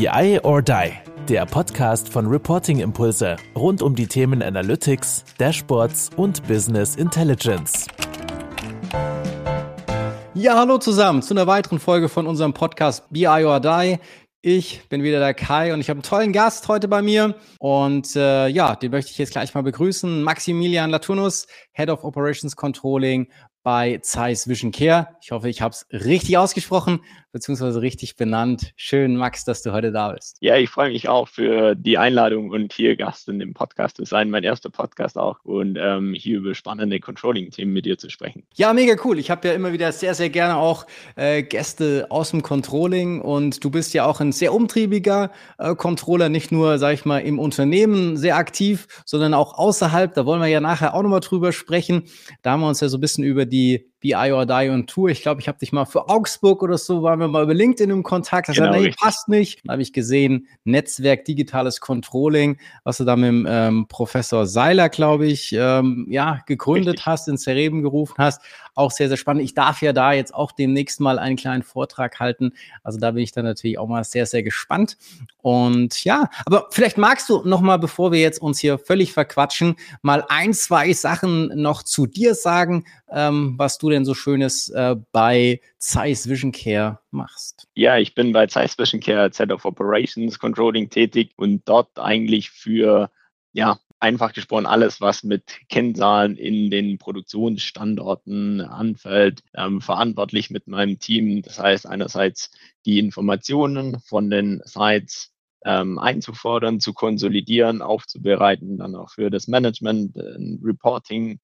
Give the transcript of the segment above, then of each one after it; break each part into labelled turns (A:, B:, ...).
A: BI or Die, der Podcast von Reporting Impulse rund um die Themen Analytics, Dashboards und Business Intelligence.
B: Ja, hallo zusammen zu einer weiteren Folge von unserem Podcast BI or Die. Ich bin wieder der Kai und ich habe einen tollen Gast heute bei mir. Und äh, ja, den möchte ich jetzt gleich mal begrüßen. Maximilian Laturnus, Head of Operations Controlling bei Zeiss Vision Care. Ich hoffe, ich habe es richtig ausgesprochen beziehungsweise richtig benannt. Schön, Max, dass du heute da bist.
C: Ja, ich freue mich auch für die Einladung und hier Gast in dem Podcast zu sein. Mein erster Podcast auch und ähm, hier über spannende Controlling-Themen mit dir zu sprechen.
B: Ja, mega cool. Ich habe ja immer wieder sehr, sehr gerne auch äh, Gäste aus dem Controlling und du bist ja auch ein sehr umtriebiger äh, Controller, nicht nur, sag ich mal, im Unternehmen sehr aktiv, sondern auch außerhalb. Da wollen wir ja nachher auch nochmal drüber sprechen. Da haben wir uns ja so ein bisschen über die BI or Die und Tour. Ich glaube, ich habe dich mal für Augsburg oder so, waren wir mal über LinkedIn im Kontakt. Das genau, nee, passt nicht. Dann habe ich gesehen, Netzwerk, digitales Controlling, was du da mit dem ähm, Professor Seiler, glaube ich, ähm, ja, gegründet richtig. hast, ins Reben gerufen hast. Auch sehr, sehr spannend. Ich darf ja da jetzt auch demnächst mal einen kleinen Vortrag halten. Also da bin ich dann natürlich auch mal sehr, sehr gespannt. Und ja, aber vielleicht magst du noch mal, bevor wir jetzt uns hier völlig verquatschen, mal ein, zwei Sachen noch zu dir sagen, ähm, was du denn so Schönes äh, bei Zeiss Vision Care machst.
C: Ja, ich bin bei Zeiss Vision Care Head of Operations Controlling tätig und dort eigentlich für ja, einfach gesprochen alles, was mit Kennzahlen in den Produktionsstandorten anfällt, ähm, verantwortlich mit meinem Team. Das heißt einerseits die Informationen von den Sites ähm, einzufordern, zu konsolidieren, aufzubereiten, dann auch für das Management ein Reporting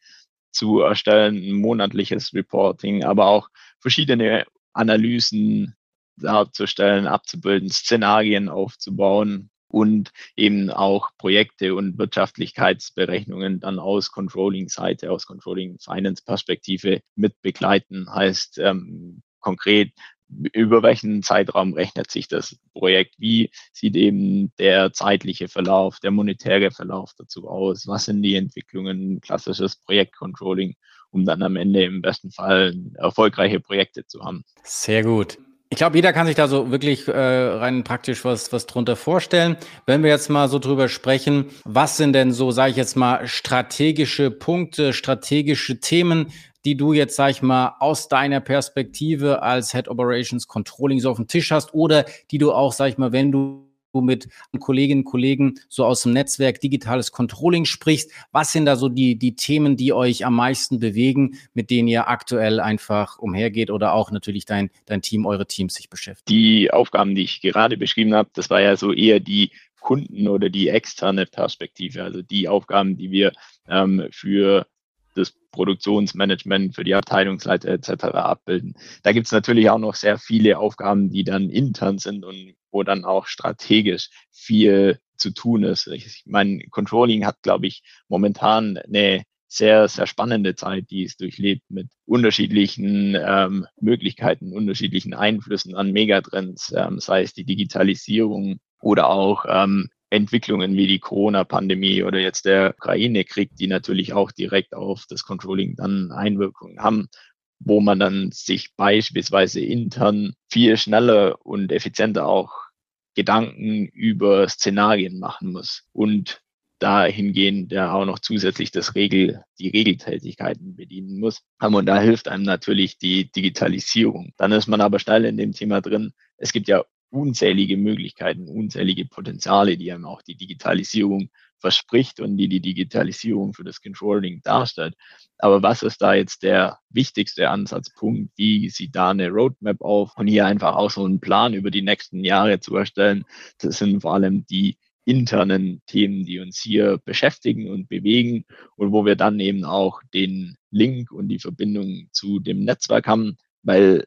C: zu erstellen, ein monatliches Reporting, aber auch verschiedene Analysen darzustellen, abzubilden, Szenarien aufzubauen, und eben auch Projekte und Wirtschaftlichkeitsberechnungen dann aus Controlling-Seite, aus Controlling-Finance-Perspektive mit begleiten. Heißt ähm, konkret, über welchen Zeitraum rechnet sich das Projekt? Wie sieht eben der zeitliche Verlauf, der monetäre Verlauf dazu aus? Was sind die Entwicklungen, klassisches Projektcontrolling, um dann am Ende im besten Fall erfolgreiche Projekte zu haben?
B: Sehr gut. Ich glaube, jeder kann sich da so wirklich äh, rein praktisch was, was drunter vorstellen. Wenn wir jetzt mal so drüber sprechen, was sind denn so, sage ich jetzt mal, strategische Punkte, strategische Themen, die du jetzt, sag ich mal, aus deiner Perspektive als Head Operations Controlling so auf dem Tisch hast oder die du auch, sag ich mal, wenn du mit Kolleginnen und Kollegen so aus dem Netzwerk digitales Controlling sprichst. Was sind da so die, die Themen, die euch am meisten bewegen, mit denen ihr aktuell einfach umhergeht oder auch natürlich dein, dein Team, eure Teams sich beschäftigt?
C: Die Aufgaben, die ich gerade beschrieben habe, das war ja so eher die Kunden- oder die externe Perspektive, also die Aufgaben, die wir ähm, für das Produktionsmanagement für die Abteilungsleiter etc. abbilden. Da gibt es natürlich auch noch sehr viele Aufgaben, die dann intern sind und wo dann auch strategisch viel zu tun ist. Ich meine, Controlling hat, glaube ich, momentan eine sehr, sehr spannende Zeit, die es durchlebt mit unterschiedlichen ähm, Möglichkeiten, unterschiedlichen Einflüssen an Megatrends, ähm, sei es die Digitalisierung oder auch ähm, Entwicklungen wie die Corona-Pandemie oder jetzt der Ukraine-Krieg, die natürlich auch direkt auf das Controlling dann Einwirkungen haben, wo man dann sich beispielsweise intern viel schneller und effizienter auch Gedanken über Szenarien machen muss und dahingehend ja auch noch zusätzlich das Regel, die Regeltätigkeiten bedienen muss. Und da hilft einem natürlich die Digitalisierung. Dann ist man aber schnell in dem Thema drin. Es gibt ja unzählige Möglichkeiten, unzählige Potenziale, die einem auch die Digitalisierung verspricht und die die Digitalisierung für das Controlling darstellt. Aber was ist da jetzt der wichtigste Ansatzpunkt? Wie sieht da eine Roadmap auf? Und hier einfach auch so einen Plan über die nächsten Jahre zu erstellen. Das sind vor allem die internen Themen, die uns hier beschäftigen und bewegen und wo wir dann eben auch den Link und die Verbindung zu dem Netzwerk haben, weil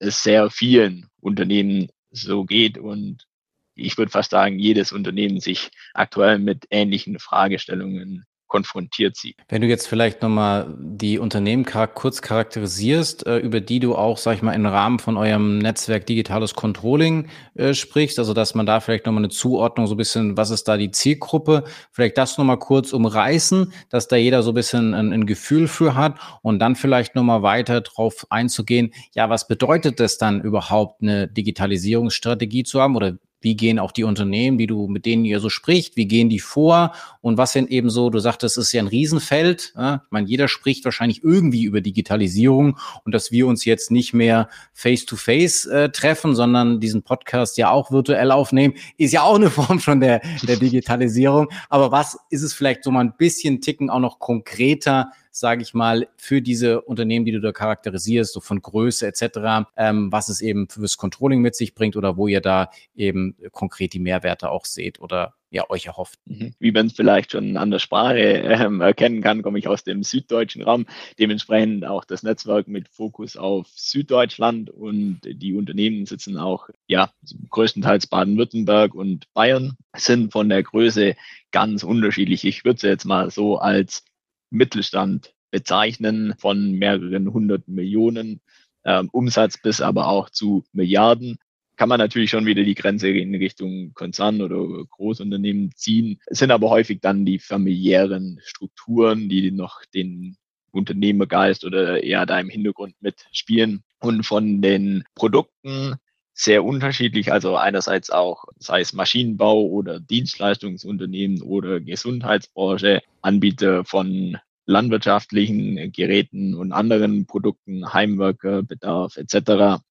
C: es sehr vielen Unternehmen so geht. Und ich würde fast sagen, jedes Unternehmen sich aktuell mit ähnlichen Fragestellungen konfrontiert sieht.
B: Wenn du jetzt vielleicht nochmal die Unternehmen kurz charakterisierst, äh, über die du auch, sag ich mal, im Rahmen von eurem Netzwerk Digitales Controlling äh, sprichst, also dass man da vielleicht nochmal eine Zuordnung, so ein bisschen, was ist da die Zielgruppe, vielleicht das nochmal kurz umreißen, dass da jeder so ein bisschen ein, ein Gefühl für hat und dann vielleicht nochmal weiter drauf einzugehen, ja, was bedeutet es dann überhaupt, eine Digitalisierungsstrategie zu haben oder wie gehen auch die Unternehmen, die du, mit denen ihr so spricht, wie gehen die vor und was sind eben so, du sagtest, es ist ja ein Riesenfeld. Ja? Ich meine, jeder spricht wahrscheinlich irgendwie über Digitalisierung und dass wir uns jetzt nicht mehr face-to-face -face, äh, treffen, sondern diesen Podcast ja auch virtuell aufnehmen, ist ja auch eine Form schon der, der Digitalisierung. Aber was ist es vielleicht so mal ein bisschen ticken auch noch konkreter, sage ich mal, für diese Unternehmen, die du da charakterisierst, so von Größe etc., ähm, was es eben fürs Controlling mit sich bringt oder wo ihr da eben konkret die Mehrwerte auch seht oder ja, euch erhofft.
C: Mhm. Wie man es vielleicht schon an der Sprache ähm, erkennen kann, komme ich aus dem süddeutschen Raum. Dementsprechend auch das Netzwerk mit Fokus auf Süddeutschland und die Unternehmen sitzen auch, ja, größtenteils Baden-Württemberg und Bayern, sind von der Größe ganz unterschiedlich. Ich würde es jetzt mal so als Mittelstand bezeichnen, von mehreren hundert Millionen äh, Umsatz bis aber auch zu Milliarden. Kann man natürlich schon wieder die Grenze in Richtung Konzern oder Großunternehmen ziehen. Es sind aber häufig dann die familiären Strukturen, die noch den Unternehmergeist oder eher da im Hintergrund mitspielen. Und von den Produkten sehr unterschiedlich. Also einerseits auch, sei es Maschinenbau oder Dienstleistungsunternehmen oder Gesundheitsbranche, Anbieter von landwirtschaftlichen Geräten und anderen Produkten, Heimwerkerbedarf etc.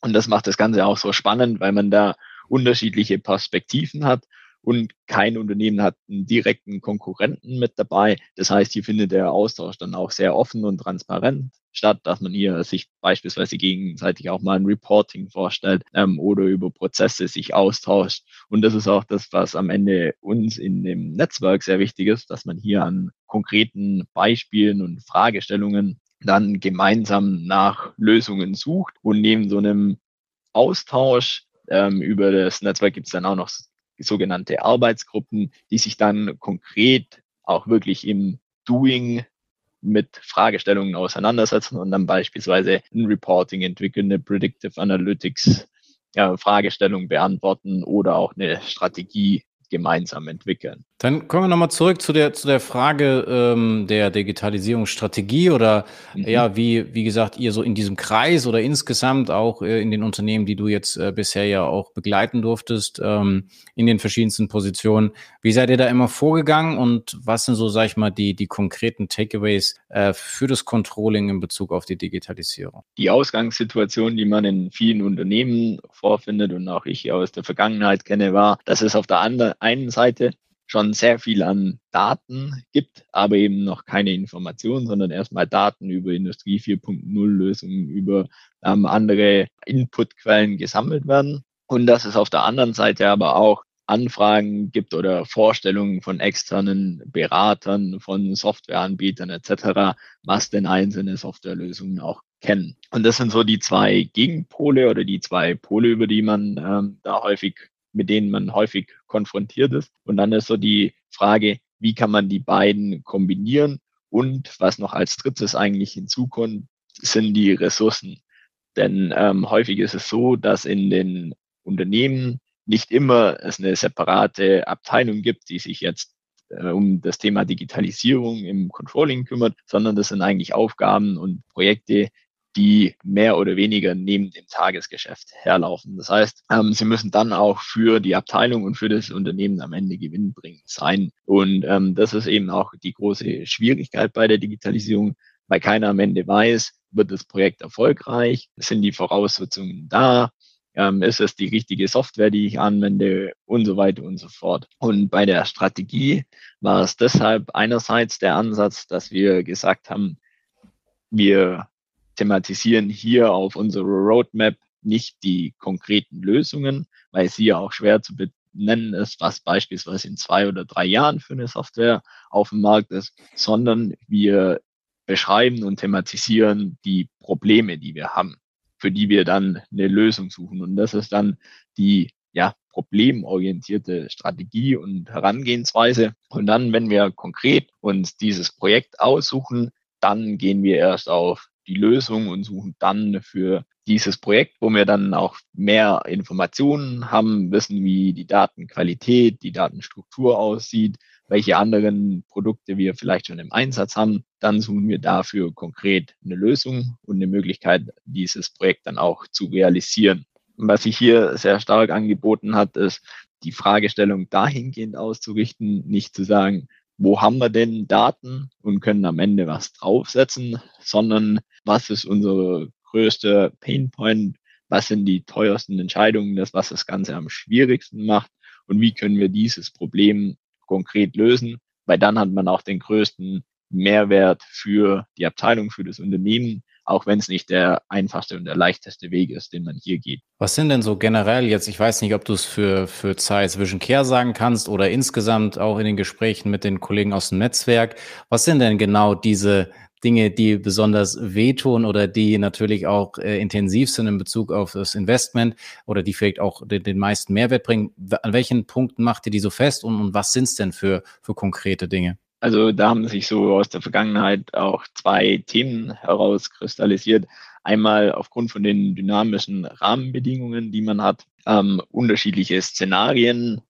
C: Und das macht das Ganze auch so spannend, weil man da unterschiedliche Perspektiven hat und kein Unternehmen hat einen direkten Konkurrenten mit dabei. Das heißt, hier findet der Austausch dann auch sehr offen und transparent statt, dass man hier sich beispielsweise gegenseitig auch mal ein Reporting vorstellt ähm, oder über Prozesse sich austauscht. Und das ist auch das, was am Ende uns in dem Netzwerk sehr wichtig ist, dass man hier an konkreten Beispielen und Fragestellungen dann gemeinsam nach Lösungen sucht und neben so einem Austausch ähm, über das Netzwerk gibt es dann auch noch sogenannte Arbeitsgruppen, die sich dann konkret auch wirklich im Doing mit Fragestellungen auseinandersetzen und dann beispielsweise ein Reporting entwickeln, eine Predictive Analytics ja, Fragestellung beantworten oder auch eine Strategie gemeinsam entwickeln.
B: Dann kommen wir nochmal zurück zu der, zu der Frage ähm, der Digitalisierungsstrategie oder mhm. ja, wie, wie gesagt, ihr so in diesem Kreis oder insgesamt auch äh, in den Unternehmen, die du jetzt äh, bisher ja auch begleiten durftest, ähm, in den verschiedensten Positionen. Wie seid ihr da immer vorgegangen und was sind so, sag ich mal, die, die konkreten Takeaways äh, für das Controlling in Bezug auf die Digitalisierung?
C: Die Ausgangssituation, die man in vielen Unternehmen vorfindet und auch ich aus der Vergangenheit kenne, war, dass es auf der anderen, einen Seite schon sehr viel an Daten gibt, aber eben noch keine Informationen, sondern erstmal Daten über Industrie 4.0 Lösungen, über ähm, andere Inputquellen gesammelt werden. Und dass es auf der anderen Seite aber auch Anfragen gibt oder Vorstellungen von externen Beratern, von Softwareanbietern etc., was denn einzelne Softwarelösungen auch kennen. Und das sind so die zwei Gegenpole oder die zwei Pole, über die man ähm, da häufig mit denen man häufig konfrontiert ist. Und dann ist so die Frage, wie kann man die beiden kombinieren? Und was noch als drittes eigentlich hinzukommt, sind die Ressourcen. Denn ähm, häufig ist es so, dass in den Unternehmen nicht immer es eine separate Abteilung gibt, die sich jetzt äh, um das Thema Digitalisierung im Controlling kümmert, sondern das sind eigentlich Aufgaben und Projekte, die mehr oder weniger neben dem Tagesgeschäft herlaufen. Das heißt, ähm, sie müssen dann auch für die Abteilung und für das Unternehmen am Ende gewinnbringend sein. Und ähm, das ist eben auch die große Schwierigkeit bei der Digitalisierung, weil keiner am Ende weiß, wird das Projekt erfolgreich, sind die Voraussetzungen da, ähm, ist es die richtige Software, die ich anwende und so weiter und so fort. Und bei der Strategie war es deshalb einerseits der Ansatz, dass wir gesagt haben, wir thematisieren hier auf unserer Roadmap nicht die konkreten Lösungen, weil sie ja auch schwer zu benennen ist, was beispielsweise in zwei oder drei Jahren für eine Software auf dem Markt ist, sondern wir beschreiben und thematisieren die Probleme, die wir haben, für die wir dann eine Lösung suchen. Und das ist dann die ja, problemorientierte Strategie und Herangehensweise. Und dann, wenn wir konkret uns dieses Projekt aussuchen, dann gehen wir erst auf die Lösung und suchen dann für dieses Projekt, wo wir dann auch mehr Informationen haben, wissen, wie die Datenqualität, die Datenstruktur aussieht, welche anderen Produkte wir vielleicht schon im Einsatz haben. Dann suchen wir dafür konkret eine Lösung und eine Möglichkeit, dieses Projekt dann auch zu realisieren. was sich hier sehr stark angeboten hat, ist, die Fragestellung dahingehend auszurichten, nicht zu sagen, wo haben wir denn Daten und können am Ende was draufsetzen, sondern was ist unser größter Painpoint, was sind die teuersten Entscheidungen, das, was das Ganze am schwierigsten macht? Und wie können wir dieses Problem konkret lösen, weil dann hat man auch den größten Mehrwert für die Abteilung, für das Unternehmen, auch wenn es nicht der einfachste und der leichteste Weg ist, den man hier geht.
B: Was sind denn so generell jetzt, ich weiß nicht, ob du es für, für Zeiss Vision Care sagen kannst oder insgesamt auch in den Gesprächen mit den Kollegen aus dem Netzwerk, was sind denn genau diese Dinge, die besonders wehtun oder die natürlich auch äh, intensiv sind in Bezug auf das Investment oder die vielleicht auch den, den meisten Mehrwert bringen? An welchen Punkten macht ihr die so fest und, und was sind es denn für, für konkrete Dinge?
C: Also da haben sich so aus der Vergangenheit auch zwei Themen herauskristallisiert. Einmal aufgrund von den dynamischen Rahmenbedingungen, die man hat, ähm, unterschiedliche Szenarien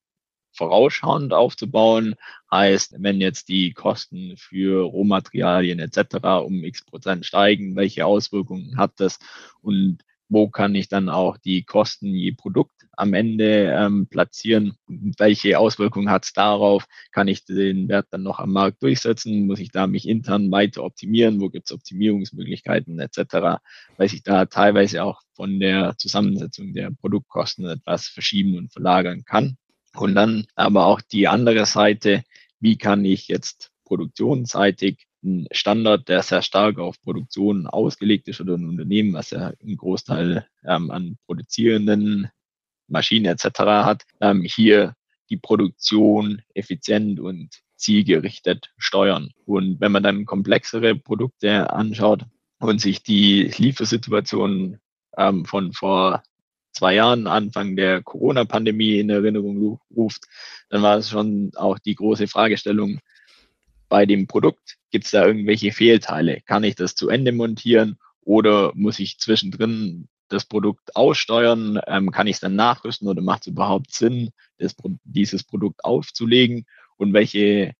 C: vorausschauend aufzubauen. Heißt, wenn jetzt die Kosten für Rohmaterialien etc. um x Prozent steigen, welche Auswirkungen hat das und wo kann ich dann auch die Kosten je Produkt am Ende ähm, platzieren? Welche Auswirkungen hat es darauf? Kann ich den Wert dann noch am Markt durchsetzen? Muss ich da mich intern weiter optimieren? Wo gibt es Optimierungsmöglichkeiten etc.? Weil sich da teilweise auch von der Zusammensetzung der Produktkosten etwas verschieben und verlagern kann. Und dann aber auch die andere Seite, wie kann ich jetzt produktionsseitig ein Standard, der sehr stark auf Produktion ausgelegt ist oder ein Unternehmen, was ja einen Großteil ähm, an produzierenden Maschinen etc. hat, ähm, hier die Produktion effizient und zielgerichtet steuern. Und wenn man dann komplexere Produkte anschaut und sich die Liefersituation ähm, von vor zwei Jahren, Anfang der Corona-Pandemie in Erinnerung ruft, dann war es schon auch die große Fragestellung bei dem Produkt. Gibt es da irgendwelche Fehlteile? Kann ich das zu Ende montieren oder muss ich zwischendrin das Produkt aussteuern? Ähm, kann ich es dann nachrüsten oder macht es überhaupt Sinn, das, dieses Produkt aufzulegen? Und welche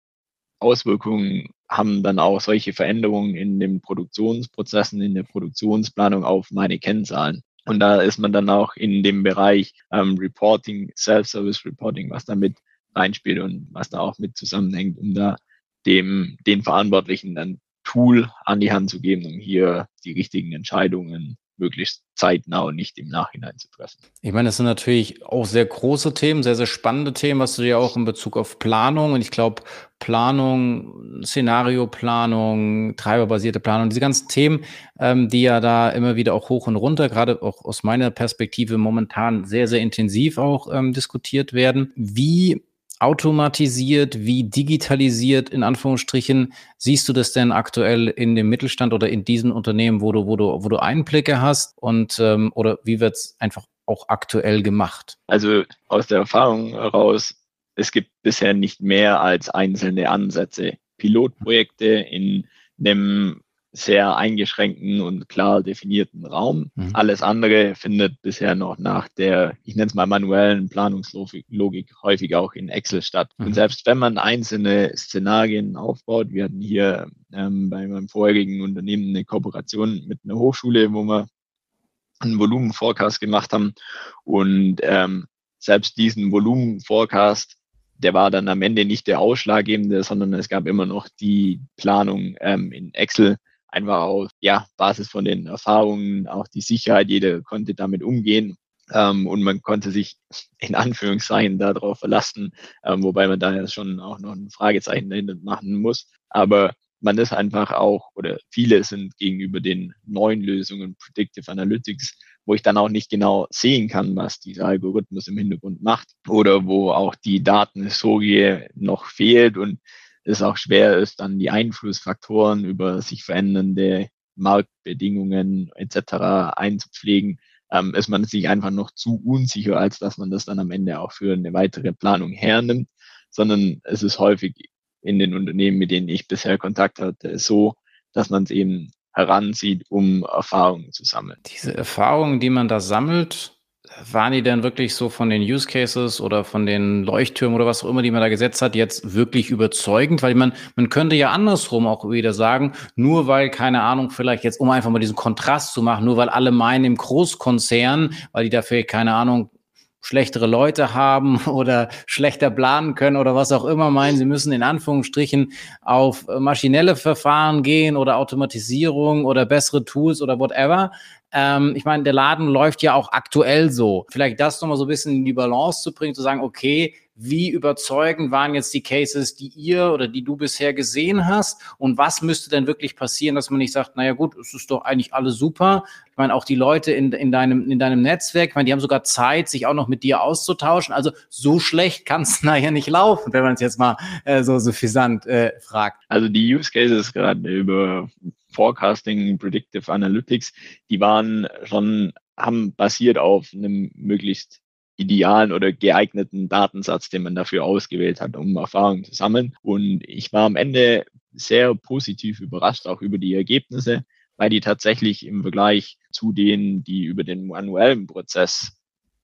C: Auswirkungen haben dann auch solche Veränderungen in den Produktionsprozessen, in der Produktionsplanung auf meine Kennzahlen? Und da ist man dann auch in dem Bereich ähm, Reporting, Self-Service Reporting, was damit reinspielt und was da auch mit zusammenhängt, um da dem, den Verantwortlichen dann Tool an die Hand zu geben, um hier die richtigen Entscheidungen möglichst zeitnah und nicht im Nachhinein zu treffen.
B: Ich meine, das sind natürlich auch sehr große Themen, sehr, sehr spannende Themen, was du ja auch in Bezug auf Planung und ich glaube, Planung, Szenarioplanung, treiberbasierte Planung, diese ganzen Themen, ähm, die ja da immer wieder auch hoch und runter, gerade auch aus meiner Perspektive momentan sehr, sehr intensiv auch ähm, diskutiert werden. Wie automatisiert, wie digitalisiert in Anführungsstrichen siehst du das denn aktuell in dem Mittelstand oder in diesen Unternehmen, wo du, wo du, wo du Einblicke hast und ähm, oder wie wird es einfach auch aktuell gemacht?
C: Also aus der Erfahrung heraus, es gibt bisher nicht mehr als einzelne Ansätze. Pilotprojekte in einem sehr eingeschränkten und klar definierten Raum. Mhm. Alles andere findet bisher noch nach der, ich nenne es mal manuellen Planungslogik häufig auch in Excel statt. Mhm. Und selbst wenn man einzelne Szenarien aufbaut, wir hatten hier ähm, bei meinem vorherigen Unternehmen eine Kooperation mit einer Hochschule, wo wir einen Volumenforecast gemacht haben und ähm, selbst diesen Volumenforecast der war dann am Ende nicht der ausschlaggebende, sondern es gab immer noch die Planung ähm, in Excel, einfach auf ja, Basis von den Erfahrungen, auch die Sicherheit, jeder konnte damit umgehen. Ähm, und man konnte sich in Anführungszeichen darauf verlassen, ähm, wobei man da ja schon auch noch ein Fragezeichen dahinter machen muss. Aber man ist einfach auch, oder viele sind gegenüber den neuen Lösungen Predictive Analytics, wo ich dann auch nicht genau sehen kann, was dieser Algorithmus im Hintergrund macht oder wo auch die Datenhistorie noch fehlt und es auch schwer ist, dann die Einflussfaktoren über sich verändernde Marktbedingungen etc. einzupflegen, ähm, ist man sich einfach noch zu unsicher, als dass man das dann am Ende auch für eine weitere Planung hernimmt, sondern es ist häufig in den Unternehmen, mit denen ich bisher Kontakt hatte, so, dass man es eben heranzieht, um Erfahrungen zu sammeln.
B: Diese Erfahrungen, die man da sammelt, waren die denn wirklich so von den Use Cases oder von den Leuchttürmen oder was auch immer, die man da gesetzt hat, jetzt wirklich überzeugend? Weil man, man könnte ja andersrum auch wieder sagen, nur weil, keine Ahnung, vielleicht jetzt, um einfach mal diesen Kontrast zu machen, nur weil alle meinen im Großkonzern, weil die dafür, keine Ahnung, schlechtere Leute haben oder schlechter planen können oder was auch immer meinen, sie müssen in Anführungsstrichen auf maschinelle Verfahren gehen oder Automatisierung oder bessere Tools oder whatever. Ähm, ich meine, der Laden läuft ja auch aktuell so. Vielleicht das nochmal so ein bisschen in die Balance zu bringen, zu sagen, okay, wie überzeugend waren jetzt die Cases, die ihr oder die du bisher gesehen hast? Und was müsste denn wirklich passieren, dass man nicht sagt, naja gut, es ist doch eigentlich alles super. Ich meine, auch die Leute in, in, deinem, in deinem Netzwerk, ich meine, die haben sogar Zeit, sich auch noch mit dir auszutauschen. Also so schlecht kann es nachher nicht laufen, wenn man es jetzt mal äh, so suffisant äh, fragt.
C: Also die Use Cases gerade über Forecasting, Predictive Analytics, die waren schon, haben basiert auf einem möglichst idealen oder geeigneten Datensatz, den man dafür ausgewählt hat, um Erfahrungen zu sammeln. Und ich war am Ende sehr positiv überrascht, auch über die Ergebnisse, weil die tatsächlich im Vergleich zu denen, die über den manuellen Prozess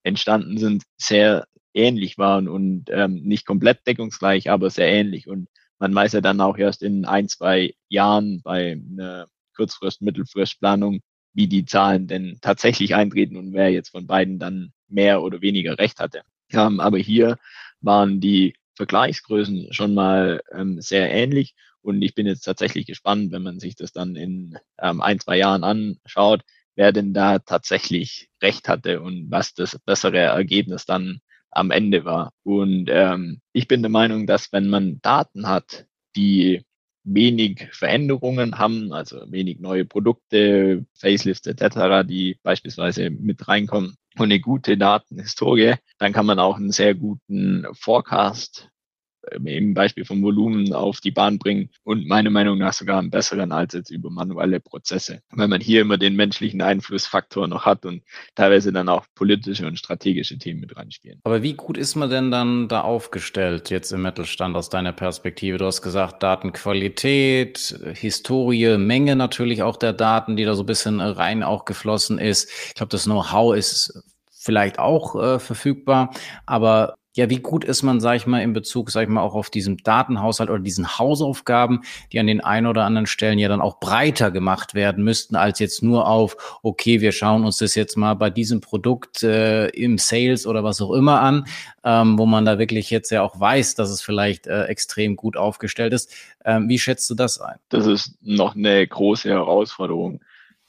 C: entstanden sind, sehr ähnlich waren und ähm, nicht komplett deckungsgleich, aber sehr ähnlich. Und man weiß ja dann auch erst in ein, zwei Jahren bei einer Kurzfrist-, Mittelfristplanung, wie die Zahlen denn tatsächlich eintreten und wer jetzt von beiden dann mehr oder weniger recht hatte. Ähm, aber hier waren die Vergleichsgrößen schon mal ähm, sehr ähnlich. Und ich bin jetzt tatsächlich gespannt, wenn man sich das dann in ähm, ein, zwei Jahren anschaut, wer denn da tatsächlich recht hatte und was das bessere Ergebnis dann am Ende war. Und ähm, ich bin der Meinung, dass wenn man Daten hat, die wenig Veränderungen haben, also wenig neue Produkte, Facelifts etc., die beispielsweise mit reinkommen und eine gute Datenhistorie, dann kann man auch einen sehr guten Forecast im Beispiel vom Volumen auf die Bahn bringen und meiner Meinung nach sogar einen besseren als jetzt über manuelle Prozesse, weil man hier immer den menschlichen Einflussfaktor noch hat und teilweise dann auch politische und strategische Themen mit reinspielen.
B: Aber wie gut ist man denn dann da aufgestellt jetzt im Mittelstand aus deiner Perspektive? Du hast gesagt, Datenqualität, Historie, Menge natürlich auch der Daten, die da so ein bisschen rein auch geflossen ist. Ich glaube, das Know-how ist vielleicht auch äh, verfügbar, aber ja, wie gut ist man, sag ich mal, in Bezug, sag ich mal, auch auf diesen Datenhaushalt oder diesen Hausaufgaben, die an den einen oder anderen Stellen ja dann auch breiter gemacht werden müssten, als jetzt nur auf, okay, wir schauen uns das jetzt mal bei diesem Produkt äh, im Sales oder was auch immer an, ähm, wo man da wirklich jetzt ja auch weiß, dass es vielleicht äh, extrem gut aufgestellt ist. Ähm, wie schätzt du das ein?
C: Das ist noch eine große Herausforderung.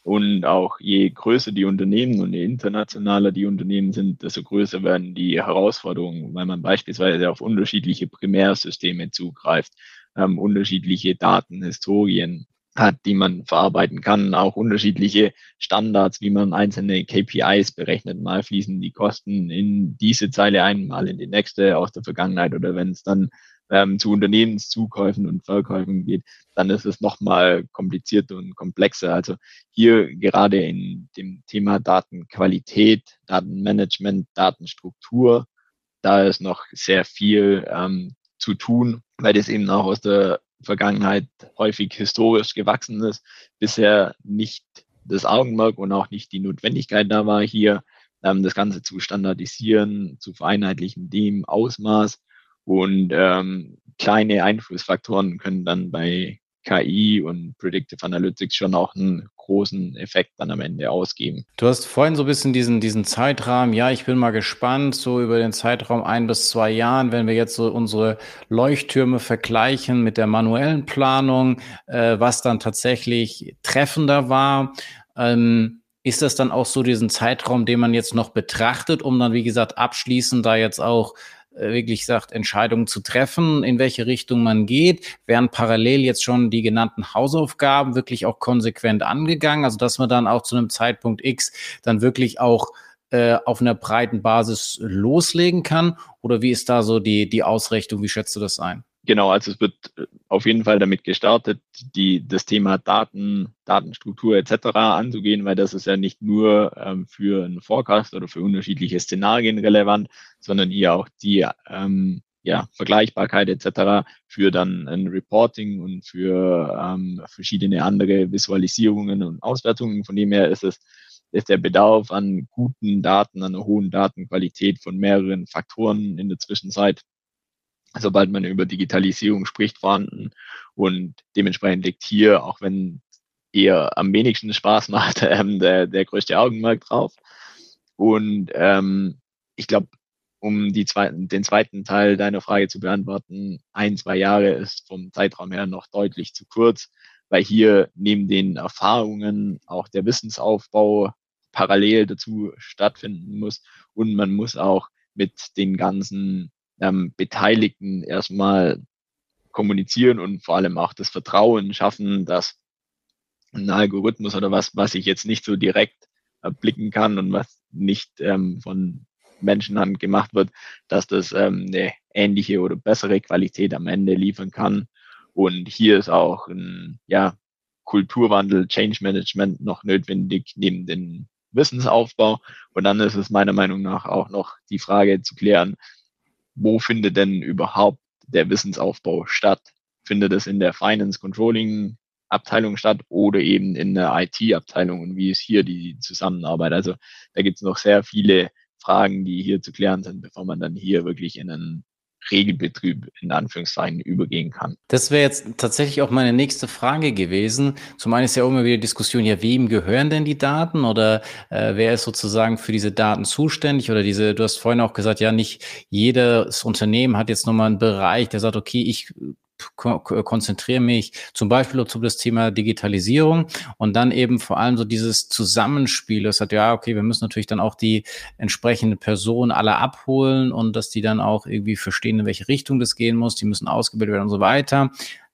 C: Und auch je größer die Unternehmen und je internationaler die Unternehmen sind, desto größer werden die Herausforderungen, weil man beispielsweise auf unterschiedliche Primärsysteme zugreift, ähm, unterschiedliche Datenhistorien hat, die man verarbeiten kann, auch unterschiedliche Standards, wie man einzelne KPIs berechnet. Mal fließen die Kosten in diese Zeile ein, mal in die nächste aus der Vergangenheit oder wenn es dann ähm, zu Unternehmenszukäufen und Verkäufen geht, dann ist es nochmal komplizierter und komplexer. Also hier gerade in dem Thema Datenqualität, Datenmanagement, Datenstruktur, da ist noch sehr viel ähm, zu tun, weil das eben auch aus der Vergangenheit häufig historisch gewachsen ist, bisher nicht das Augenmerk und auch nicht die Notwendigkeit da war, hier ähm, das Ganze zu standardisieren, zu vereinheitlichen, dem Ausmaß, und ähm, kleine Einflussfaktoren können dann bei KI und Predictive Analytics schon auch einen großen Effekt dann am Ende ausgeben.
B: Du hast vorhin so ein bisschen diesen, diesen Zeitrahmen, ja, ich bin mal gespannt, so über den Zeitraum ein bis zwei Jahren, wenn wir jetzt so unsere Leuchttürme vergleichen mit der manuellen Planung, äh, was dann tatsächlich treffender war. Ähm, ist das dann auch so diesen Zeitraum, den man jetzt noch betrachtet, um dann, wie gesagt, abschließend da jetzt auch wirklich sagt, Entscheidungen zu treffen, in welche Richtung man geht, werden parallel jetzt schon die genannten Hausaufgaben wirklich auch konsequent angegangen, also dass man dann auch zu einem Zeitpunkt X dann wirklich auch äh, auf einer breiten Basis loslegen kann? Oder wie ist da so die, die Ausrichtung? Wie schätzt du das ein?
C: Genau, also es wird äh, auf jeden Fall damit gestartet, die, das Thema Daten, Datenstruktur etc. anzugehen, weil das ist ja nicht nur ähm, für einen Forecast oder für unterschiedliche Szenarien relevant, sondern hier auch die ähm, ja, Vergleichbarkeit etc. für dann ein Reporting und für ähm, verschiedene andere Visualisierungen und Auswertungen. Von dem her ist es ist der Bedarf an guten Daten, an einer hohen Datenqualität von mehreren Faktoren in der Zwischenzeit, sobald man über Digitalisierung spricht, vorhanden. Und dementsprechend liegt hier, auch wenn eher am wenigsten Spaß macht, ähm, der, der größte Augenmerk drauf. Und ähm, ich glaube, um die zweiten, den zweiten Teil deiner Frage zu beantworten, ein, zwei Jahre ist vom Zeitraum her noch deutlich zu kurz, weil hier neben den Erfahrungen auch der Wissensaufbau parallel dazu stattfinden muss und man muss auch mit den ganzen ähm, Beteiligten erstmal kommunizieren und vor allem auch das Vertrauen schaffen, dass ein Algorithmus oder was, was ich jetzt nicht so direkt erblicken kann und was nicht ähm, von Menschenhand gemacht wird, dass das ähm, eine ähnliche oder bessere Qualität am Ende liefern kann. Und hier ist auch ein ja, Kulturwandel, Change Management noch notwendig neben dem Wissensaufbau. Und dann ist es meiner Meinung nach auch noch die Frage zu klären, wo findet denn überhaupt der Wissensaufbau statt? Findet es in der Finance Controlling Abteilung statt oder eben in der IT-Abteilung und wie ist hier die Zusammenarbeit? Also da gibt es noch sehr viele Fragen, die hier zu klären sind, bevor man dann hier wirklich in einen Regelbetrieb in Anführungszeichen übergehen kann.
B: Das wäre jetzt tatsächlich auch meine nächste Frage gewesen. Zum einen ist ja immer wieder Diskussion, ja, wem gehören denn die Daten oder äh, wer ist sozusagen für diese Daten zuständig oder diese, du hast vorhin auch gesagt, ja, nicht jedes Unternehmen hat jetzt nochmal einen Bereich, der sagt, okay, ich konzentriere mich zum Beispiel auf das Thema Digitalisierung und dann eben vor allem so dieses Zusammenspiel. Das hat ja, okay, wir müssen natürlich dann auch die entsprechende Person alle abholen und dass die dann auch irgendwie verstehen, in welche Richtung das gehen muss. Die müssen ausgebildet werden und so weiter.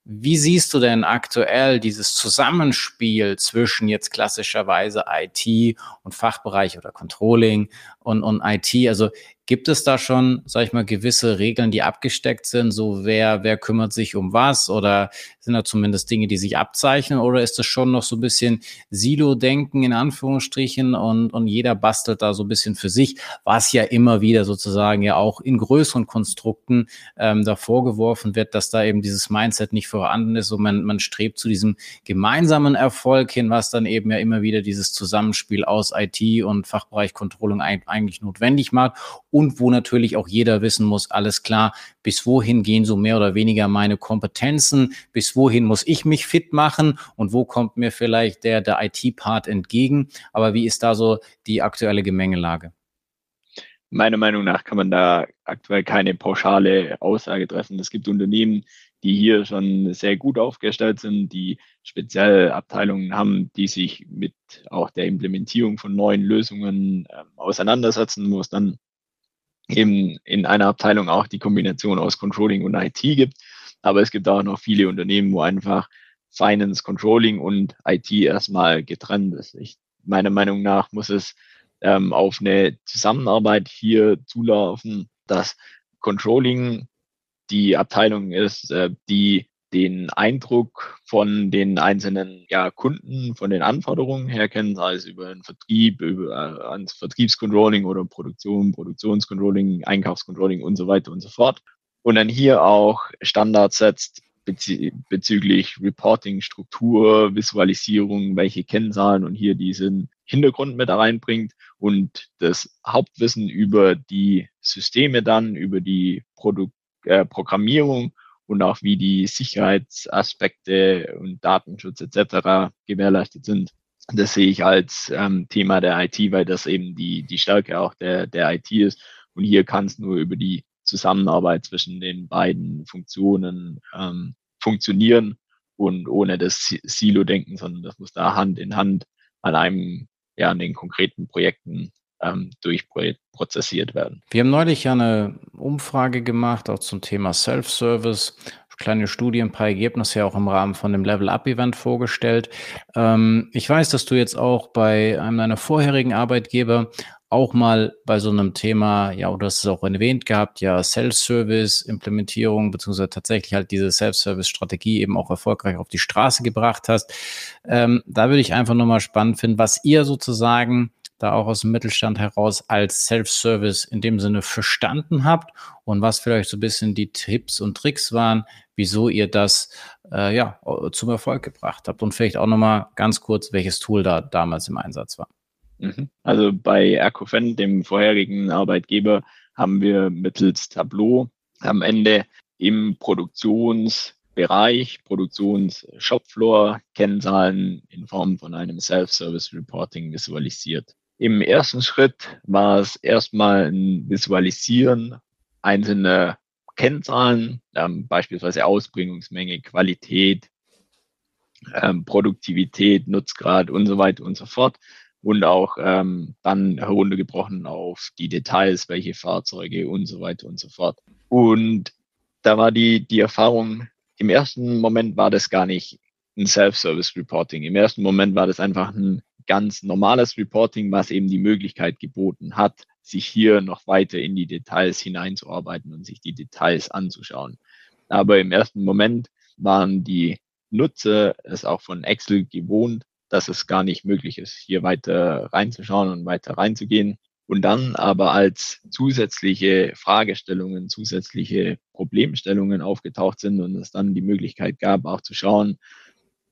B: Wie siehst du denn aktuell dieses Zusammenspiel zwischen jetzt klassischerweise IT und Fachbereich oder Controlling und, und IT? Also Gibt es da schon, sag ich mal, gewisse Regeln, die abgesteckt sind? So wer, wer kümmert sich um was? Oder sind da zumindest Dinge, die sich abzeichnen? Oder ist es schon noch so ein bisschen Silo-Denken in Anführungsstrichen und, und jeder bastelt da so ein bisschen für sich, was ja immer wieder sozusagen ja auch in größeren Konstrukten ähm, da vorgeworfen wird, dass da eben dieses Mindset nicht vorhanden ist und man, man strebt zu diesem gemeinsamen Erfolg hin, was dann eben ja immer wieder dieses Zusammenspiel aus IT und Fachbereich Controlling eigentlich notwendig macht und wo natürlich auch jeder wissen muss, alles klar, bis wohin gehen so mehr oder weniger meine Kompetenzen, bis wohin muss ich mich fit machen und wo kommt mir vielleicht der, der IT-Part entgegen. Aber wie ist da so die aktuelle Gemengelage?
C: Meiner Meinung nach kann man da aktuell keine pauschale Aussage treffen. Es gibt Unternehmen, die hier schon sehr gut aufgestellt sind, die spezielle Abteilungen haben, die sich mit auch der Implementierung von neuen Lösungen äh, auseinandersetzen, wo es dann eben in einer Abteilung auch die Kombination aus Controlling und IT gibt. Aber es gibt auch noch viele Unternehmen, wo einfach Finance, Controlling und IT erstmal getrennt ist. Ich, meiner Meinung nach muss es ähm, auf eine Zusammenarbeit hier zulaufen, dass Controlling die Abteilung ist, äh, die den Eindruck von den einzelnen ja, Kunden, von den Anforderungen her kennen, sei es über den Vertrieb, über äh, ans Vertriebscontrolling oder Produktion, Produktionscontrolling, Einkaufscontrolling und so weiter und so fort. Und dann hier auch Standards setzt bezü bezüglich Reporting, Struktur, Visualisierung, welche Kennzahlen und hier diesen Hintergrund mit reinbringt und das Hauptwissen über die Systeme dann, über die Produ äh, Programmierung und auch wie die Sicherheitsaspekte und Datenschutz etc. gewährleistet sind. Das sehe ich als ähm, Thema der IT, weil das eben die, die Stärke auch der, der IT ist. Und hier kann es nur über die Zusammenarbeit zwischen den beiden Funktionen ähm, funktionieren und ohne das Silo-Denken, sondern das muss da Hand in Hand an einem, ja, an den konkreten Projekten ähm, durchprozessiert werden.
B: Wir haben neulich ja eine Umfrage gemacht, auch zum Thema Self-Service. Kleine Studie, ein paar Ergebnisse ja auch im Rahmen von dem Level-Up-Event vorgestellt. Ähm, ich weiß, dass du jetzt auch bei einem deiner vorherigen Arbeitgeber auch mal bei so einem Thema, ja, du hast es auch erwähnt gehabt, ja, Self-Service-Implementierung, beziehungsweise tatsächlich halt diese Self-Service-Strategie eben auch erfolgreich auf die Straße gebracht hast. Ähm, da würde ich einfach nochmal spannend finden, was ihr sozusagen da auch aus dem Mittelstand heraus als Self-Service in dem Sinne verstanden habt und was vielleicht so ein bisschen die Tipps und Tricks waren, wieso ihr das äh, ja zum Erfolg gebracht habt und vielleicht auch nochmal ganz kurz, welches Tool da damals im Einsatz war.
C: Mhm. Also bei Ercofen, dem vorherigen Arbeitgeber, haben wir mittels Tableau am Ende im Produktionsbereich, Produktions-Shopfloor Kennzahlen in Form von einem Self-Service Reporting visualisiert. Im ersten Schritt war es erstmal ein Visualisieren einzelner Kennzahlen, ähm, beispielsweise Ausbringungsmenge, Qualität, ähm, Produktivität, Nutzgrad und so weiter und so fort. Und auch ähm, dann heruntergebrochen auf die Details, welche Fahrzeuge und so weiter und so fort. Und da war die, die Erfahrung, im ersten Moment war das gar nicht ein Self-Service Reporting. Im ersten Moment war das einfach ein ganz normales Reporting, was eben die Möglichkeit geboten hat, sich hier noch weiter in die Details hineinzuarbeiten und sich die Details anzuschauen. Aber im ersten Moment waren die Nutzer es auch von Excel gewohnt, dass es gar nicht möglich ist, hier weiter reinzuschauen und weiter reinzugehen. Und dann aber als zusätzliche Fragestellungen, zusätzliche Problemstellungen aufgetaucht sind und es dann die Möglichkeit gab, auch zu schauen,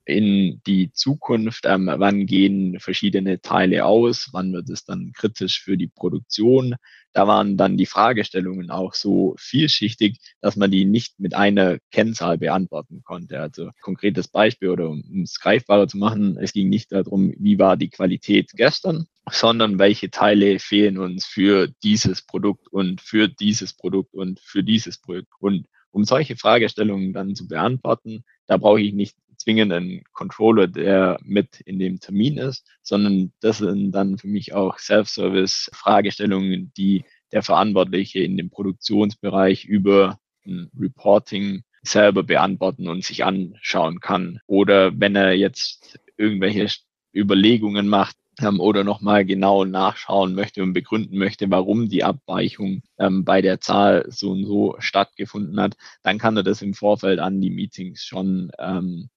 C: in die Zukunft, ähm, wann gehen verschiedene Teile aus, wann wird es dann kritisch für die Produktion. Da waren dann die Fragestellungen auch so vielschichtig, dass man die nicht mit einer Kennzahl beantworten konnte. Also konkretes Beispiel oder um es greifbarer zu machen, es ging nicht darum, wie war die Qualität gestern, sondern welche Teile fehlen uns für dieses Produkt und für dieses Produkt und für dieses Produkt. Und um solche Fragestellungen dann zu beantworten, da brauche ich nicht zwingend einen Controller, der mit in dem Termin ist, sondern das sind dann für mich auch Self-Service-Fragestellungen, die der Verantwortliche in dem Produktionsbereich über ein Reporting selber beantworten und sich anschauen kann. Oder wenn er jetzt irgendwelche Überlegungen macht, ähm, oder nochmal genau nachschauen möchte und begründen möchte, warum die Abweichung ähm, bei der Zahl so und so stattgefunden hat, dann kann er das im Vorfeld an die Meetings schon ähm,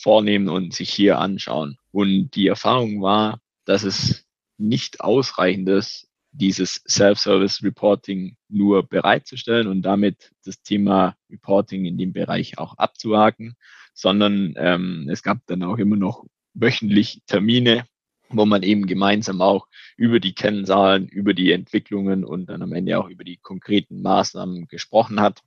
C: vornehmen und sich hier anschauen. Und die Erfahrung war, dass es nicht ausreichend ist, dieses Self-Service Reporting nur bereitzustellen und damit das Thema Reporting in dem Bereich auch abzuhaken, sondern ähm, es gab dann auch immer noch wöchentlich Termine, wo man eben gemeinsam auch über die Kennzahlen, über die Entwicklungen und dann am Ende auch über die konkreten Maßnahmen gesprochen hat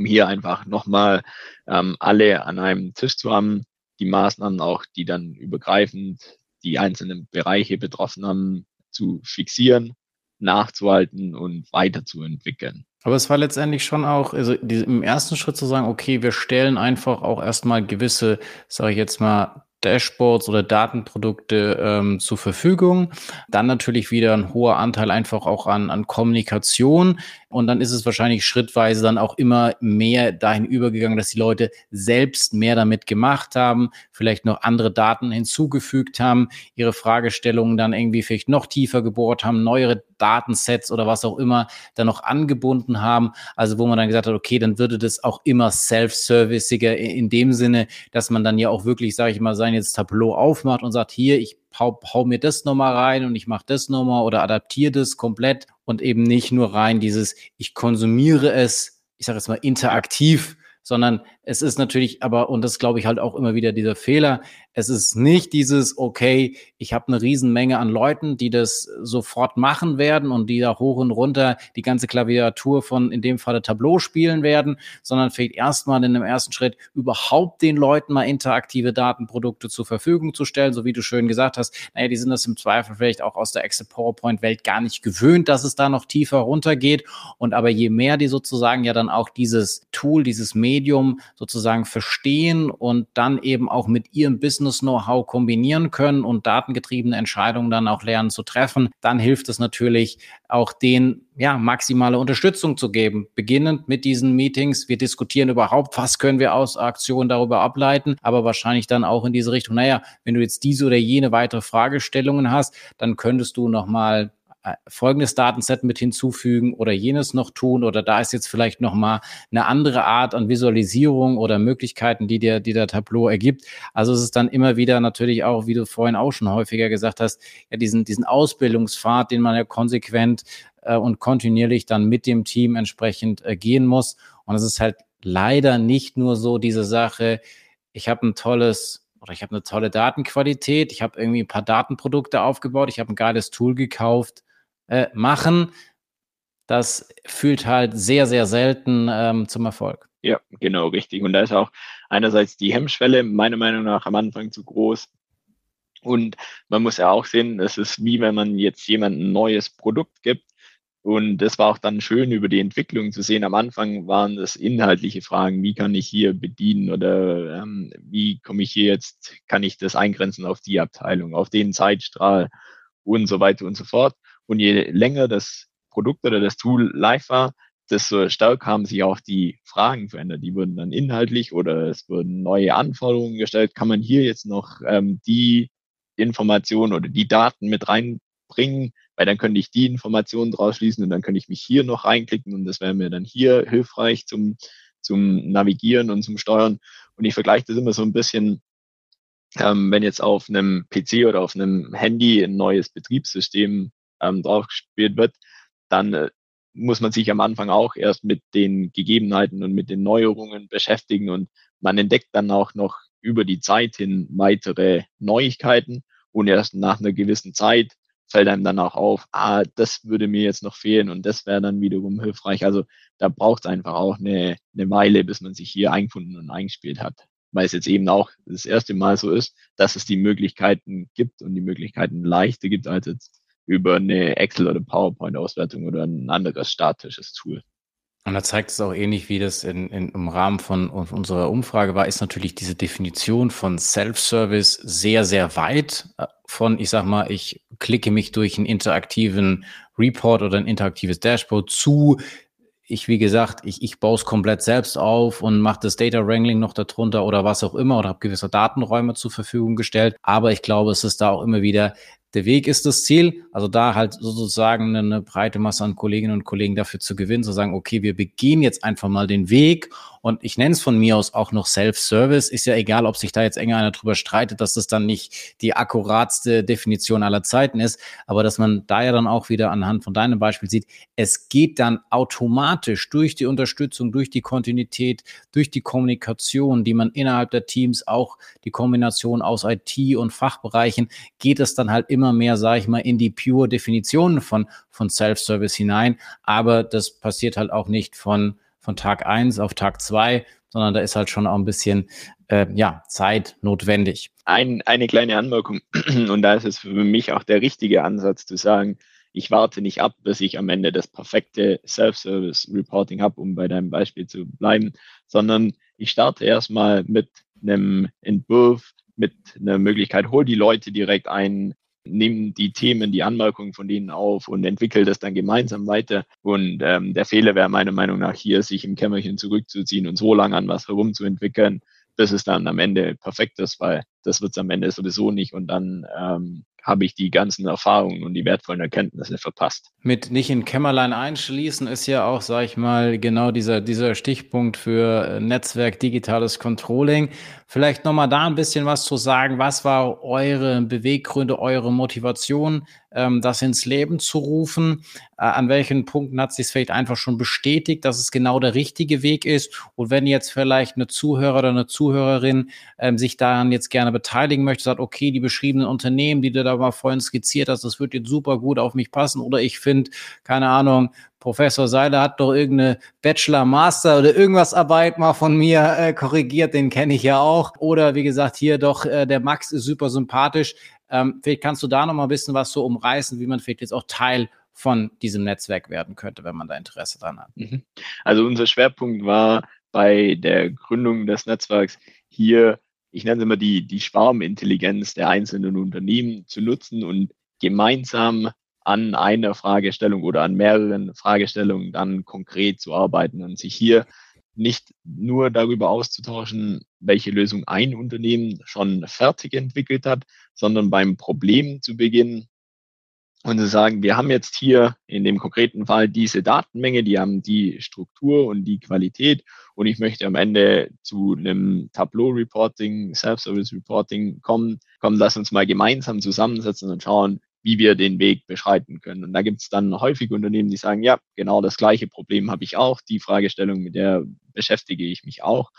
C: um hier einfach nochmal ähm, alle an einem Tisch zu haben, die Maßnahmen auch, die dann übergreifend die einzelnen Bereiche betroffen haben, zu fixieren, nachzuhalten und weiterzuentwickeln.
B: Aber es war letztendlich schon auch, also im ersten Schritt zu sagen, okay, wir stellen einfach auch erstmal gewisse, sage ich jetzt mal, Dashboards oder Datenprodukte ähm, zur Verfügung. Dann natürlich wieder ein hoher Anteil einfach auch an, an Kommunikation. Und dann ist es wahrscheinlich schrittweise dann auch immer mehr dahin übergegangen, dass die Leute selbst mehr damit gemacht haben, vielleicht noch andere Daten hinzugefügt haben, ihre Fragestellungen dann irgendwie vielleicht noch tiefer gebohrt haben, neuere Datensets oder was auch immer dann noch angebunden haben. Also wo man dann gesagt hat, okay, dann würde das auch immer self-serviciger in dem Sinne, dass man dann ja auch wirklich, sage ich mal, sein jetzt Tableau aufmacht und sagt, hier, ich hau, hau mir das nochmal rein und ich mache das nochmal oder adaptiere das komplett und eben nicht nur rein dieses, ich konsumiere es, ich sage jetzt mal interaktiv, sondern es ist natürlich aber, und das glaube ich halt auch immer wieder dieser Fehler, es ist nicht dieses, okay, ich habe eine Riesenmenge an Leuten, die das sofort machen werden und die da hoch und runter die ganze Klaviatur von in dem Falle Tableau spielen werden, sondern vielleicht erstmal in dem ersten Schritt überhaupt den Leuten mal interaktive Datenprodukte zur Verfügung zu stellen, so wie du schön gesagt hast. Naja, die sind das im Zweifel vielleicht auch aus der Excel PowerPoint Welt gar nicht gewöhnt, dass es da noch tiefer runtergeht. Und aber je mehr die sozusagen ja dann auch dieses Tool, dieses Medium sozusagen verstehen und dann eben auch mit ihrem Business-Know-how kombinieren können und datengetriebene Entscheidungen dann auch lernen zu treffen, dann hilft es natürlich auch denen, ja, maximale Unterstützung zu geben. Beginnend mit diesen Meetings. Wir diskutieren überhaupt, was können wir aus Aktionen darüber ableiten, aber wahrscheinlich dann auch in diese Richtung, naja, wenn du jetzt diese oder jene weitere Fragestellungen hast, dann könntest du nochmal folgendes Datenset mit hinzufügen oder jenes noch tun oder da ist jetzt vielleicht noch mal eine andere Art an Visualisierung oder Möglichkeiten, die der, die der Tableau ergibt. Also es ist dann immer wieder natürlich auch, wie du vorhin auch schon häufiger gesagt hast, ja diesen, diesen Ausbildungspfad, den man ja konsequent äh, und kontinuierlich dann mit dem Team entsprechend äh, gehen muss. Und es ist halt leider nicht nur so diese Sache, ich habe ein tolles oder ich habe eine tolle Datenqualität, ich habe irgendwie ein paar Datenprodukte aufgebaut, ich habe ein geiles Tool gekauft, äh, machen. Das führt halt sehr, sehr selten ähm, zum Erfolg.
C: Ja, genau, richtig. Und da ist auch einerseits die Hemmschwelle meiner Meinung nach am Anfang zu groß. Und man muss ja auch sehen, es ist wie wenn man jetzt jemandem ein neues Produkt gibt und das war auch dann schön, über die Entwicklung zu sehen. Am Anfang waren das inhaltliche Fragen, wie kann ich hier bedienen oder ähm, wie komme ich hier jetzt, kann ich das eingrenzen auf die Abteilung, auf den Zeitstrahl und so weiter und so fort. Und je länger das Produkt oder das Tool live war, desto stärker haben sich auch die Fragen verändert. Die wurden dann inhaltlich oder es wurden neue Anforderungen gestellt. Kann man hier jetzt noch ähm, die Informationen oder die Daten mit reinbringen? weil dann könnte ich die Informationen draus schließen und dann könnte ich mich hier noch reinklicken und das wäre mir dann hier hilfreich zum, zum Navigieren und zum Steuern. Und ich vergleiche das immer so ein bisschen, ähm, wenn jetzt auf einem PC oder auf einem Handy ein neues Betriebssystem ähm, draufgespielt wird, dann äh, muss man sich am Anfang auch erst mit den Gegebenheiten und mit den Neuerungen beschäftigen und man entdeckt dann auch noch über die Zeit hin weitere Neuigkeiten und erst nach einer gewissen Zeit fällt einem dann auch auf, ah, das würde mir jetzt noch fehlen und das wäre dann wiederum hilfreich. Also da braucht es einfach auch eine, eine Weile, bis man sich hier eingefunden und eingespielt hat. Weil es jetzt eben auch das erste Mal so ist, dass es die Möglichkeiten gibt und die Möglichkeiten leichter gibt als jetzt über eine Excel- oder PowerPoint-Auswertung oder ein anderes statisches Tool.
B: Und da zeigt es auch ähnlich, wie das in, in, im Rahmen von unserer Umfrage war, ist natürlich diese Definition von Self-Service sehr, sehr weit äh, von, ich sag mal, ich klicke mich durch einen interaktiven Report oder ein interaktives Dashboard zu. Ich, wie gesagt, ich, ich baue es komplett selbst auf und mache das Data Wrangling noch darunter oder was auch immer oder habe gewisse Datenräume zur Verfügung gestellt. Aber ich glaube, es ist da auch immer wieder der Weg ist das Ziel, also da halt sozusagen eine breite Masse an Kolleginnen und Kollegen dafür zu gewinnen, zu sagen, okay, wir begehen jetzt einfach mal den Weg und ich nenne es von mir aus auch noch Self-Service. Ist ja egal, ob sich da jetzt enger einer drüber streitet, dass das dann nicht die akkuratste Definition aller Zeiten ist. Aber dass man da ja dann auch wieder anhand von deinem Beispiel sieht, es geht dann automatisch durch die Unterstützung, durch die Kontinuität, durch die Kommunikation, die man innerhalb der Teams auch die Kombination aus IT und Fachbereichen, geht es dann halt immer mehr, sage ich mal, in die pure Definition von, von Self-Service hinein. Aber das passiert halt auch nicht von von Tag eins auf Tag zwei, sondern da ist halt schon auch ein bisschen äh, ja, Zeit notwendig.
C: Ein, eine kleine Anmerkung, und da ist es für mich auch der richtige Ansatz zu sagen, ich warte nicht ab, bis ich am Ende das perfekte Self-Service-Reporting habe, um bei deinem Beispiel zu bleiben, sondern ich starte erstmal mit einem Entwurf, mit einer Möglichkeit, hol die Leute direkt ein, nimm die Themen, die Anmerkungen von denen auf und entwickle das dann gemeinsam weiter. Und ähm, der Fehler wäre meiner Meinung nach hier, sich im Kämmerchen zurückzuziehen und so lange an was herumzuentwickeln, bis es dann am Ende perfekt ist, weil das wird es am Ende sowieso nicht. Und dann ähm, habe ich die ganzen Erfahrungen und die wertvollen Erkenntnisse verpasst.
B: Mit nicht in Kämmerlein einschließen ist ja auch, sage ich mal, genau dieser, dieser Stichpunkt für äh, Netzwerk digitales Controlling. Vielleicht nochmal da ein bisschen was zu sagen. Was war eure Beweggründe, eure Motivation, ähm, das ins Leben zu rufen? Äh, an welchen Punkten hat sich vielleicht einfach schon bestätigt, dass es genau der richtige Weg ist? Und wenn jetzt vielleicht eine Zuhörer oder eine Zuhörerin ähm, sich daran jetzt gerne beteiligen möchte, sagt, okay, die beschriebenen Unternehmen, die du da mal vorhin skizziert hast, das wird jetzt super gut auf mich passen. Oder ich finde, keine Ahnung, Professor Seiler hat doch irgendeine Bachelor, Master oder irgendwas Arbeit mal von mir äh, korrigiert, den kenne ich ja auch. Oder wie gesagt, hier doch, äh, der Max ist super sympathisch. Ähm, vielleicht kannst du da noch mal ein bisschen was so umreißen, wie man vielleicht jetzt auch Teil von diesem Netzwerk werden könnte, wenn man da Interesse dran hat. Mhm.
C: Also unser Schwerpunkt war bei der Gründung des Netzwerks hier, ich nenne es immer die, die Schwarmintelligenz der einzelnen Unternehmen zu nutzen und gemeinsam an einer Fragestellung oder an mehreren Fragestellungen dann konkret zu arbeiten und sich hier nicht nur darüber auszutauschen, welche Lösung ein Unternehmen schon fertig entwickelt hat, sondern beim Problem zu beginnen und zu sagen, wir haben jetzt hier in dem konkreten Fall diese Datenmenge, die haben die Struktur und die Qualität und ich möchte am Ende zu einem Tableau-Reporting, Self-Service-Reporting kommen. Komm, lass uns mal gemeinsam zusammensetzen und schauen, wie wir den Weg beschreiten können. Und da gibt es dann häufig Unternehmen, die sagen, ja, genau das gleiche Problem habe ich auch, die Fragestellung, mit der beschäftige ich mich auch.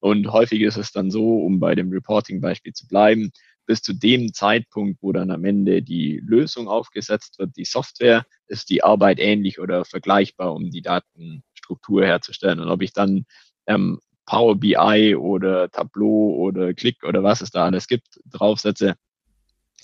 C: Und häufig ist es dann so, um bei dem Reporting-Beispiel zu bleiben, bis zu dem Zeitpunkt, wo dann am Ende die Lösung aufgesetzt wird, die Software, ist die Arbeit ähnlich oder vergleichbar, um die Datenstruktur herzustellen. Und ob ich dann ähm, Power BI oder Tableau oder Click oder was es da alles gibt, draufsetze,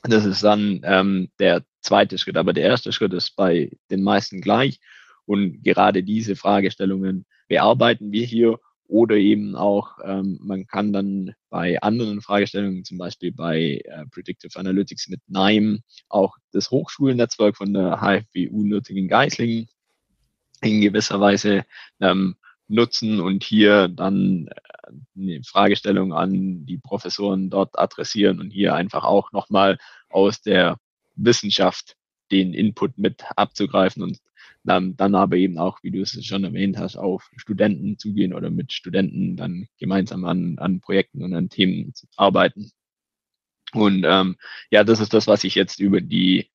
C: das ist dann ähm, der zweite Schritt. Aber der erste Schritt ist bei den meisten gleich. Und gerade diese Fragestellungen bearbeiten wir hier oder eben auch, ähm, man kann dann bei anderen Fragestellungen, zum Beispiel bei äh, Predictive Analytics mit NIME, auch das Hochschulnetzwerk von der HFBU Nürtingen-Geislingen in gewisser Weise ähm, nutzen und hier dann äh, eine Fragestellung an die Professoren dort adressieren und hier einfach auch nochmal aus der Wissenschaft den Input mit abzugreifen und dann, dann aber eben auch, wie du es schon erwähnt hast, auf Studenten zugehen oder mit Studenten dann gemeinsam an, an Projekten und an Themen arbeiten. Und ähm, ja, das ist das, was ich jetzt über die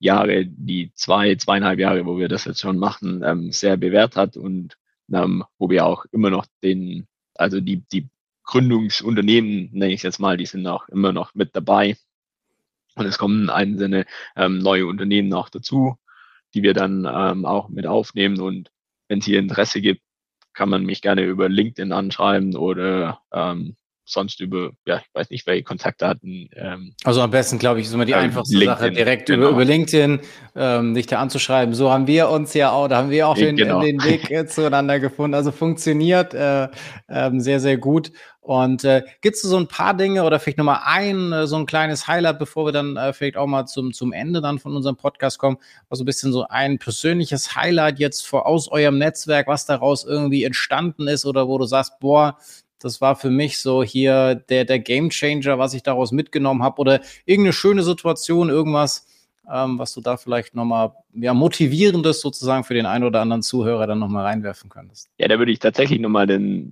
C: Jahre, die zwei, zweieinhalb Jahre, wo wir das jetzt schon machen, ähm, sehr bewährt hat und ähm, wo wir auch immer noch den, also die, die Gründungsunternehmen, nenne ich es jetzt mal, die sind auch immer noch mit dabei. Und es kommen einzelne ähm, neue Unternehmen auch dazu die wir dann ähm, auch mit aufnehmen. Und wenn es hier Interesse gibt, kann man mich gerne über LinkedIn anschreiben oder ähm, sonst über, ja, ich weiß nicht, welche Kontaktdaten.
B: Ähm, also am besten, glaube ich, ist immer die ähm, einfachste LinkedIn, Sache, direkt genau. über, über LinkedIn ähm, dich da anzuschreiben. So haben wir uns ja auch, da haben wir auch den, genau. den Weg äh, zueinander gefunden. Also funktioniert äh, äh, sehr, sehr gut. Und äh, gibt es so ein paar Dinge oder vielleicht nochmal ein, äh, so ein kleines Highlight, bevor wir dann äh, vielleicht auch mal zum, zum Ende dann von unserem Podcast kommen, was so ein bisschen so ein persönliches Highlight jetzt vor, aus eurem Netzwerk, was daraus irgendwie entstanden ist oder wo du sagst, boah, das war für mich so hier der, der Game Changer, was ich daraus mitgenommen habe oder irgendeine schöne Situation, irgendwas, ähm, was du da vielleicht nochmal ja, motivierendes sozusagen für den einen oder anderen Zuhörer dann nochmal reinwerfen könntest.
C: Ja, da würde ich tatsächlich nochmal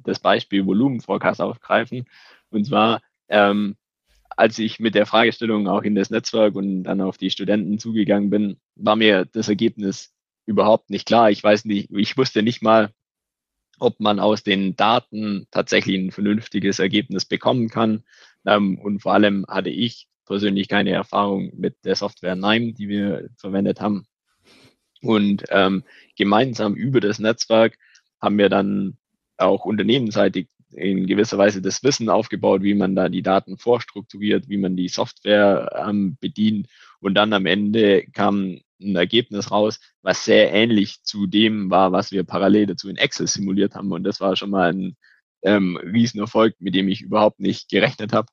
C: das Beispiel Volumenforecast aufgreifen. Und zwar, ähm, als ich mit der Fragestellung auch in das Netzwerk und dann auf die Studenten zugegangen bin, war mir das Ergebnis überhaupt nicht klar. Ich weiß nicht, ich wusste nicht mal, ob man aus den Daten tatsächlich ein vernünftiges Ergebnis bekommen kann. Ähm, und vor allem hatte ich persönlich keine Erfahrung mit der Software NIME, die wir verwendet haben. Und ähm, gemeinsam über das Netzwerk haben wir dann auch unternehmensseitig in gewisser Weise das Wissen aufgebaut, wie man da die Daten vorstrukturiert, wie man die Software ähm, bedient. Und dann am Ende kam ein Ergebnis raus, was sehr ähnlich zu dem war, was wir parallel dazu in Excel simuliert haben. Und das war schon mal ein ähm, Riesenerfolg, mit dem ich überhaupt nicht gerechnet habe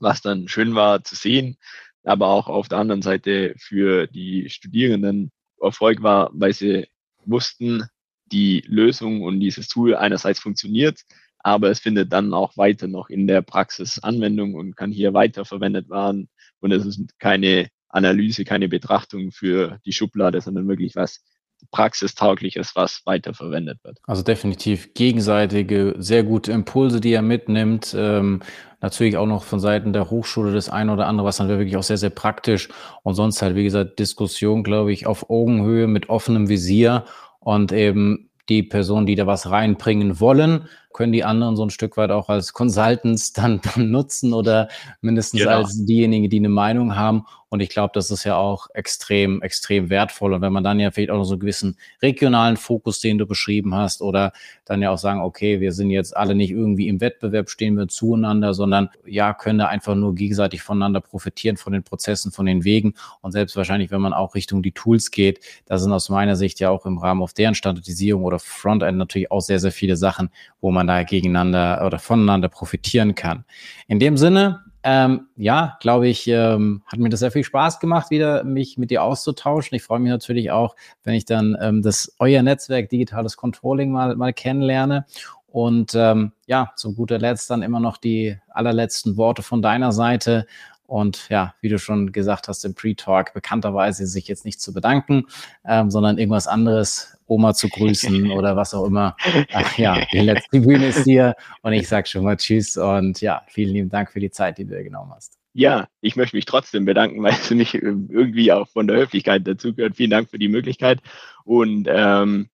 C: was dann schön war zu sehen, aber auch auf der anderen Seite für die Studierenden Erfolg war, weil sie wussten, die Lösung und dieses Tool einerseits funktioniert, aber es findet dann auch weiter noch in der Praxis Anwendung und kann hier weiter verwendet werden. Und es ist keine Analyse, keine Betrachtung für die Schublade, sondern wirklich was Praxistaugliches, was weiterverwendet wird.
B: Also definitiv gegenseitige, sehr gute Impulse, die er mitnimmt. Ähm, natürlich auch noch von Seiten der Hochschule das eine oder andere, was dann wirklich auch sehr, sehr praktisch und sonst halt, wie gesagt, Diskussion, glaube ich, auf Augenhöhe mit offenem Visier und eben die Personen, die da was reinbringen wollen, können die anderen so ein Stück weit auch als Consultants dann, dann nutzen oder mindestens genau. als diejenigen, die eine Meinung haben. Und ich glaube, das ist ja auch extrem, extrem wertvoll. Und wenn man dann ja vielleicht auch noch so einen gewissen regionalen Fokus, den du beschrieben hast, oder dann ja auch sagen, okay, wir sind jetzt alle nicht irgendwie im Wettbewerb, stehen wir zueinander, sondern ja, können da einfach nur gegenseitig voneinander profitieren, von den Prozessen, von den Wegen. Und selbst wahrscheinlich, wenn man auch Richtung die Tools geht, da sind aus meiner Sicht ja auch im Rahmen auf deren Standardisierung oder Frontend natürlich auch sehr, sehr viele Sachen, wo man man da gegeneinander oder voneinander profitieren kann. In dem Sinne, ähm, ja, glaube ich, ähm, hat mir das sehr viel Spaß gemacht, wieder mich mit dir auszutauschen. Ich freue mich natürlich auch, wenn ich dann ähm, das euer Netzwerk digitales Controlling mal, mal kennenlerne. Und ähm, ja, zu guter Letzt dann immer noch die allerletzten Worte von deiner Seite. Und ja, wie du schon gesagt hast im Pre-Talk, bekannterweise sich jetzt nicht zu bedanken, ähm, sondern irgendwas anderes Oma zu grüßen oder was auch immer. Ach ja, die letzte Bühne ist dir und ich sage schon mal Tschüss und ja, vielen lieben Dank für die Zeit, die du dir genommen hast.
C: Ja, ich möchte mich trotzdem bedanken, weil es nicht irgendwie auch von der Höflichkeit dazugehört. Vielen Dank für die Möglichkeit und ähm,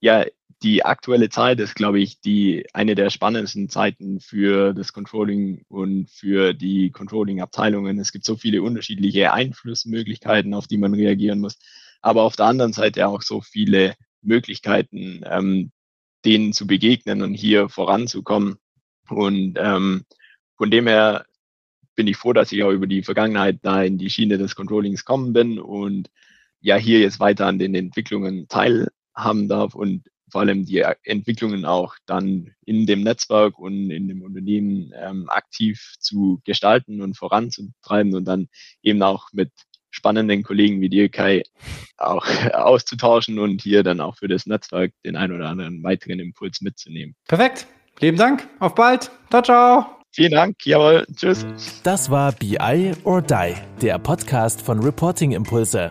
C: ja, die aktuelle Zeit ist, glaube ich, die eine der spannendsten Zeiten für das Controlling und für die Controlling-Abteilungen. Es gibt so viele unterschiedliche Einflussmöglichkeiten, auf die man reagieren muss, aber auf der anderen Seite auch so viele Möglichkeiten, ähm, denen zu begegnen und hier voranzukommen. Und ähm, von dem her bin ich froh, dass ich auch über die Vergangenheit da in die Schiene des Controllings kommen bin und ja hier jetzt weiter an den Entwicklungen teilhaben darf und vor allem die Entwicklungen auch dann in dem Netzwerk und in dem Unternehmen ähm, aktiv zu gestalten und voranzutreiben und dann eben auch mit spannenden Kollegen wie dir, Kai, auch auszutauschen und hier dann auch für das Netzwerk den ein oder anderen weiteren Impuls mitzunehmen.
B: Perfekt. Lieben Dank. Auf bald. Ciao, ciao.
C: Vielen Dank. Jawohl. Tschüss.
A: Das war BI or Die, der Podcast von Reporting Impulse.